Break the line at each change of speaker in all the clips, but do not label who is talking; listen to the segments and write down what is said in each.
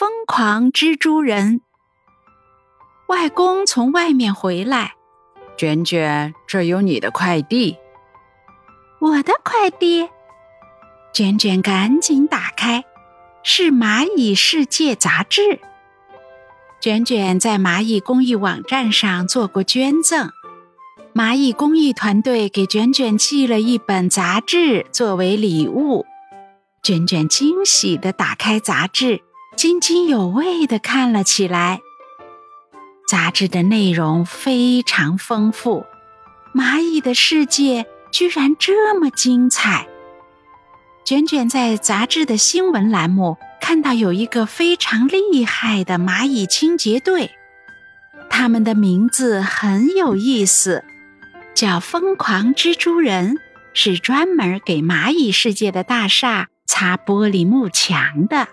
疯狂蜘蛛人。外公从外面回来，
卷卷，这有你的快递。
我的快递。卷卷赶紧打开，是《蚂蚁世界》杂志。卷卷在蚂蚁公益网站上做过捐赠，蚂蚁公益团队给卷卷寄了一本杂志作为礼物。卷卷惊喜地打开杂志，津津有味地看了起来。杂志的内容非常丰富，蚂蚁的世界居然这么精彩。卷卷在杂志的新闻栏目看到有一个非常厉害的蚂蚁清洁队，他们的名字很有意思，叫“疯狂蜘蛛人”，是专门给蚂蚁世界的大厦。擦玻璃幕墙的，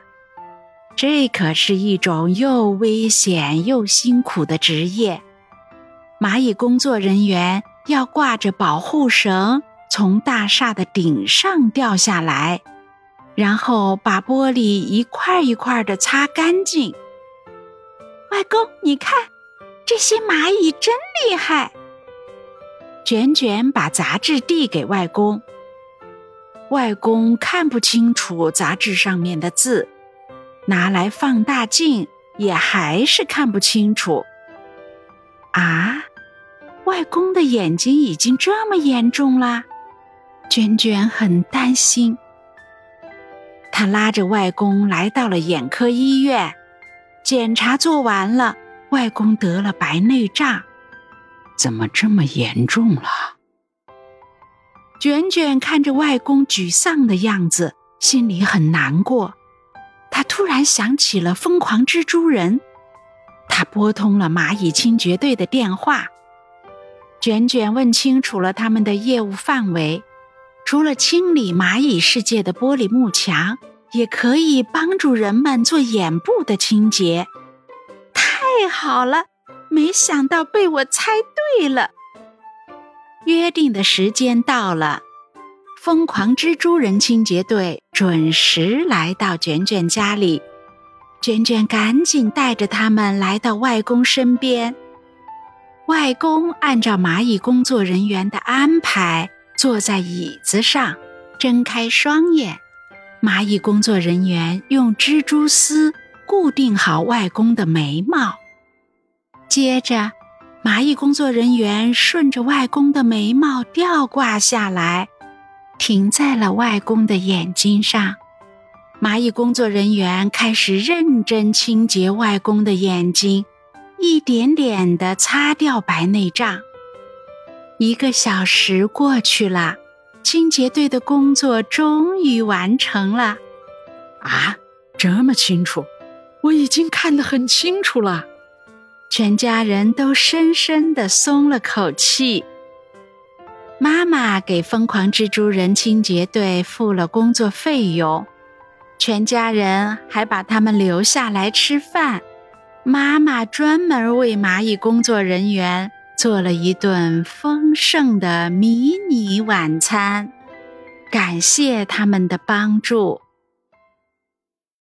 这可是一种又危险又辛苦的职业。蚂蚁工作人员要挂着保护绳从大厦的顶上掉下来，然后把玻璃一块一块的擦干净。外公，你看，这些蚂蚁真厉害！卷卷把杂志递给外公。外公看不清楚杂志上面的字，拿来放大镜也还是看不清楚。啊，外公的眼睛已经这么严重啦！娟娟很担心。他拉着外公来到了眼科医院，检查做完了，外公得了白内障。
怎么这么严重了？
卷卷看着外公沮丧的样子，心里很难过。他突然想起了疯狂蜘蛛人，他拨通了蚂蚁清洁队的电话。卷卷问清楚了他们的业务范围，除了清理蚂蚁世界的玻璃幕墙，也可以帮助人们做眼部的清洁。太好了，没想到被我猜对了。约定的时间到了，疯狂蜘蛛人清洁队准时来到卷卷家里。卷卷赶紧带着他们来到外公身边。外公按照蚂蚁工作人员的安排，坐在椅子上，睁开双眼。蚂蚁工作人员用蜘蛛丝固定好外公的眉毛，接着。蚂蚁工作人员顺着外公的眉毛吊挂下来，停在了外公的眼睛上。蚂蚁工作人员开始认真清洁外公的眼睛，一点点地擦掉白内障。一个小时过去了，清洁队的工作终于完成了。
啊，这么清楚，我已经看得很清楚了。
全家人都深深地松了口气。妈妈给疯狂蜘蛛人清洁队付了工作费用，全家人还把他们留下来吃饭。妈妈专门为蚂蚁工作人员做了一顿丰盛的迷你晚餐，感谢他们的帮助。